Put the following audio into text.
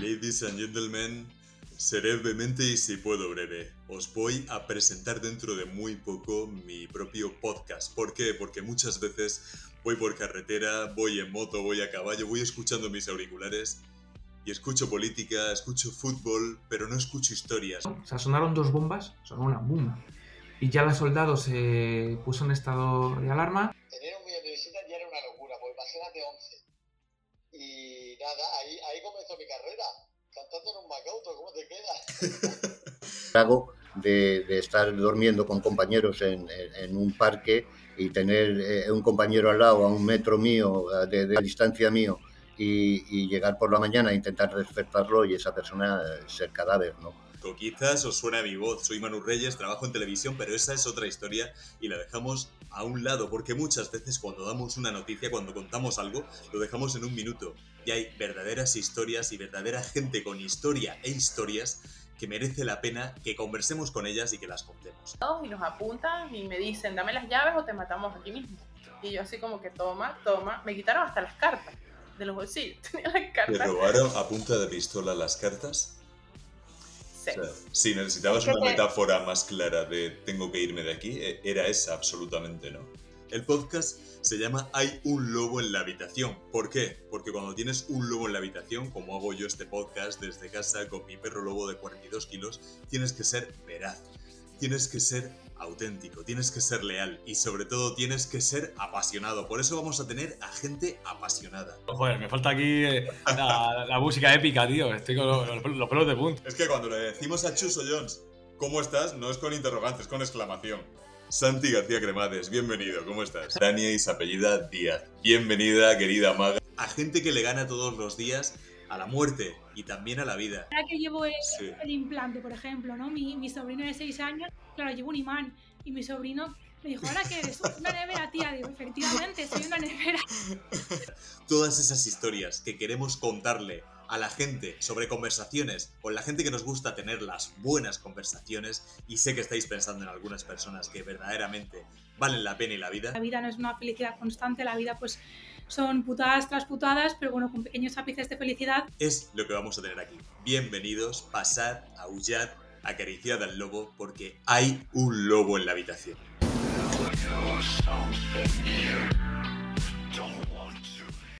Ladies and gentlemen, seré vehemente y si puedo breve. Os voy a presentar dentro de muy poco mi propio podcast. ¿Por qué? Porque muchas veces voy por carretera, voy en moto, voy a caballo, voy escuchando mis auriculares y escucho política, escucho fútbol, pero no escucho historias. O sea, sonaron dos bombas, sonó una bomba. Y ya la soldado se puso en estado de alarma. Imagínate 11. Y nada, ahí, ahí comenzó mi carrera, cantando en un Macauto, ¿cómo te queda? Hago de, de estar durmiendo con compañeros en, en- un parque y tener eh, un compañero al lado a un metro mío, de, de distancia mío, y, y llegar por la mañana a intentar despertarlo y esa persona eh, ser cadáver, ¿no? Quizás os suena mi voz, soy Manu Reyes, trabajo en televisión, pero esa es otra historia y la dejamos a un lado, porque muchas veces cuando damos una noticia, cuando contamos algo, lo dejamos en un minuto. Y hay verdaderas historias y verdadera gente con historia e historias que merece la pena que conversemos con ellas y que las contemos. y nos apuntan y me dicen, dame las llaves o te matamos aquí mismo. Y yo así como que toma, toma, me quitaron hasta las cartas de los bolsillos, tenía las ¿Te cartas. robaron a punta de pistola las cartas? Sea, si necesitabas Es que una te- metáfora más clara de tengo que irme de aquí, eh, era esa absolutamente, ¿no? El podcast se llama Hay un lobo en la habitación. ¿Por qué? Porque cuando tienes un lobo en la habitación, como hago yo este podcast desde casa con mi perro lobo de 42 kilos, tienes que ser veraz, tienes que ser auténtico, tienes que ser leal y sobre todo tienes que ser apasionado. Por eso vamos a tener a gente apasionada. Joder, me falta aquí eh, la, la música épica, tío. Estoy con los, los- los pelos de punta. Es que cuando le decimos a Chuso Jones, ¿cómo estás? No es con interrogantes, es con exclamación. Santi García Cremades, bienvenido, ¿cómo estás? Dania y su apellida Díaz. Bienvenida, querida maga. A gente que le gana todos los días a la muerte y también a la vida. Ahora que llevo el, Sí. el implante, por ejemplo, ¿no? Mi, mi sobrino de 6 años, claro, llevo un imán. Y mi sobrino me dijo, ¿ahora qué eres? Una nevera, tía. Digo, efectivamente, soy una nevera. Todas esas historias que queremos contarle a la gente sobre conversaciones, con la gente que nos gusta tener las buenas conversaciones, y sé que estáis pensando en algunas personas que verdaderamente valen la pena y la vida. La vida no es una felicidad constante, la vida pues son putadas tras putadas, pero bueno, con pequeños ápices de felicidad. es lo que vamos a tener aquí. Bienvenidos, pasad, aullad, acariciad al lobo, porque hay un lobo en la habitación.